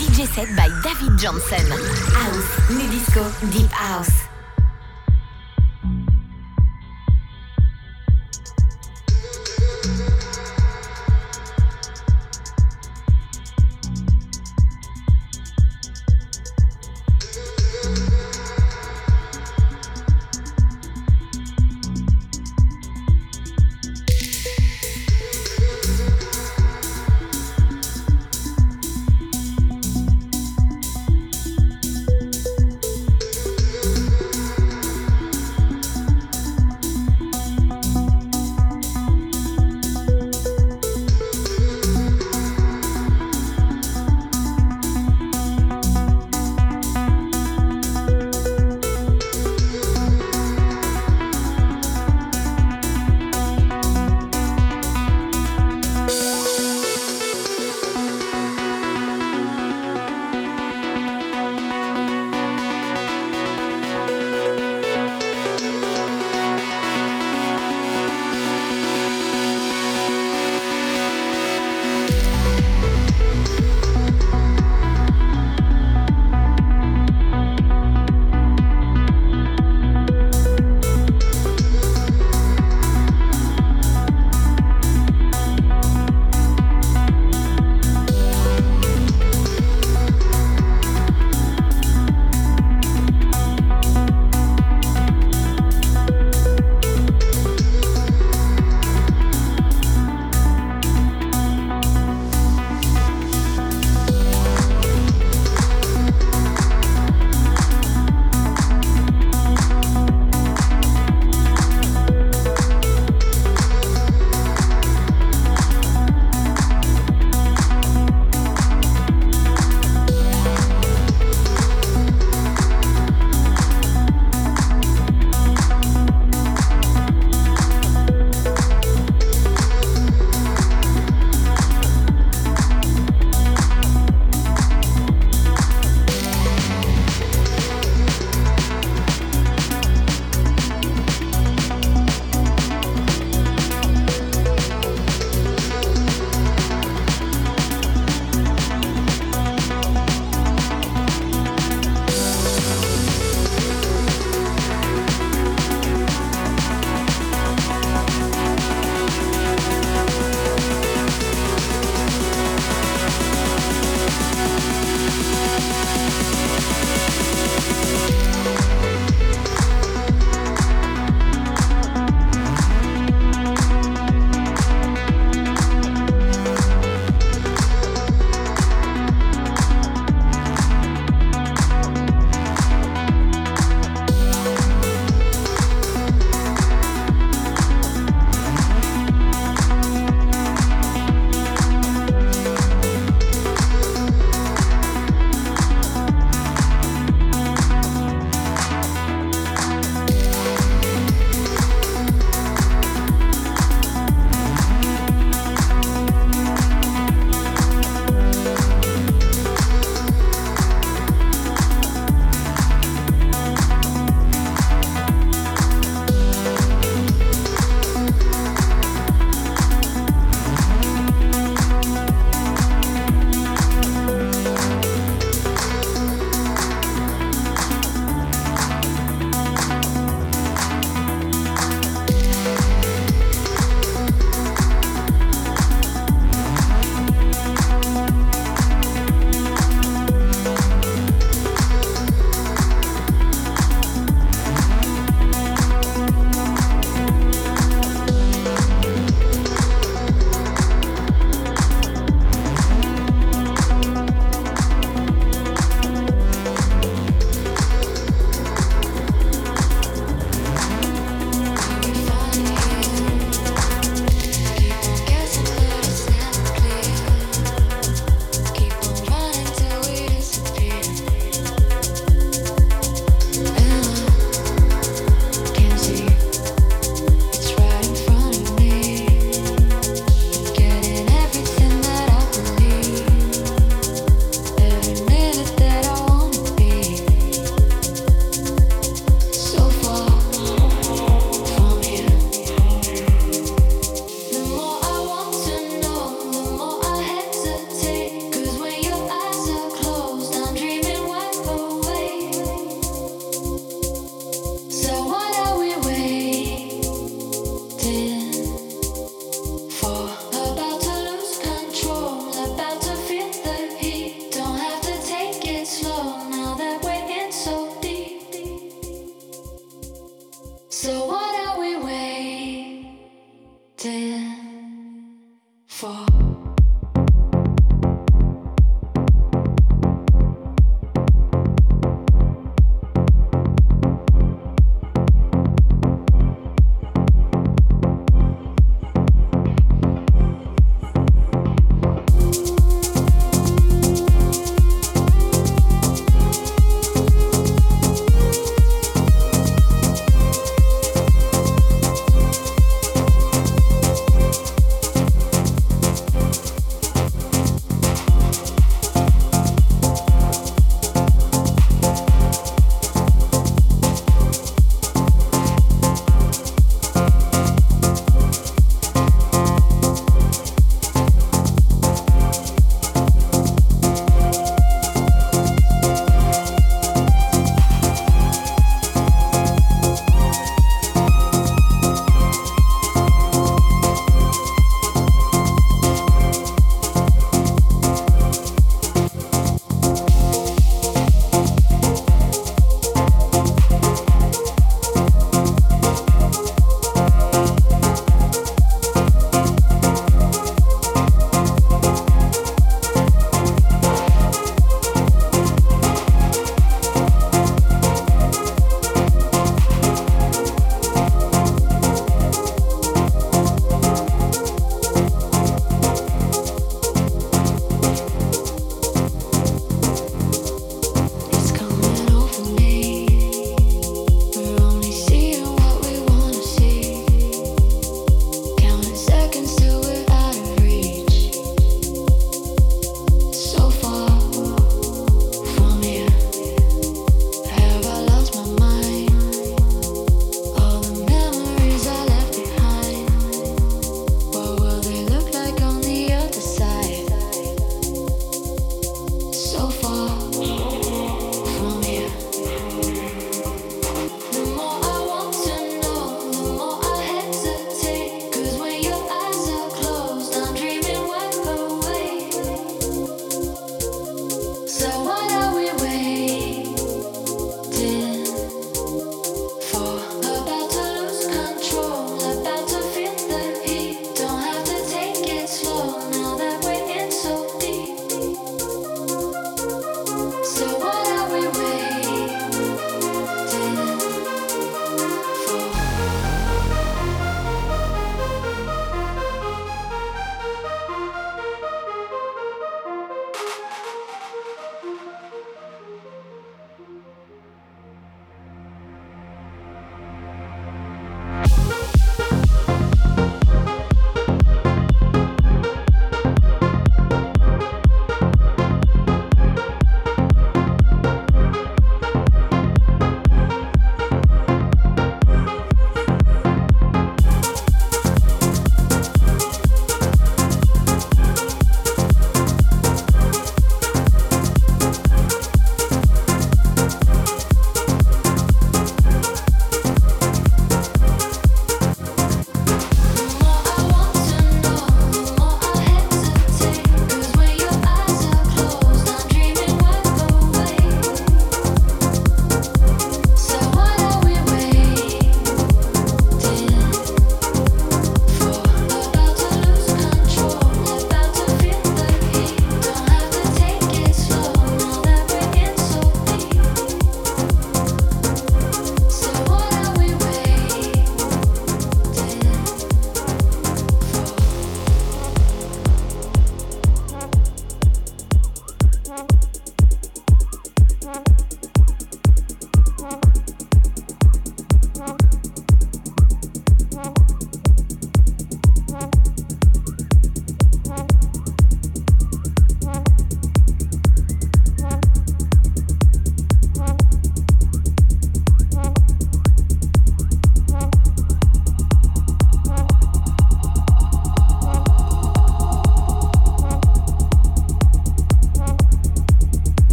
DJ set by David Johnson. House, new deep house.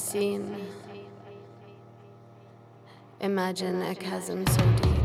seen. Imagine a chasm so deep.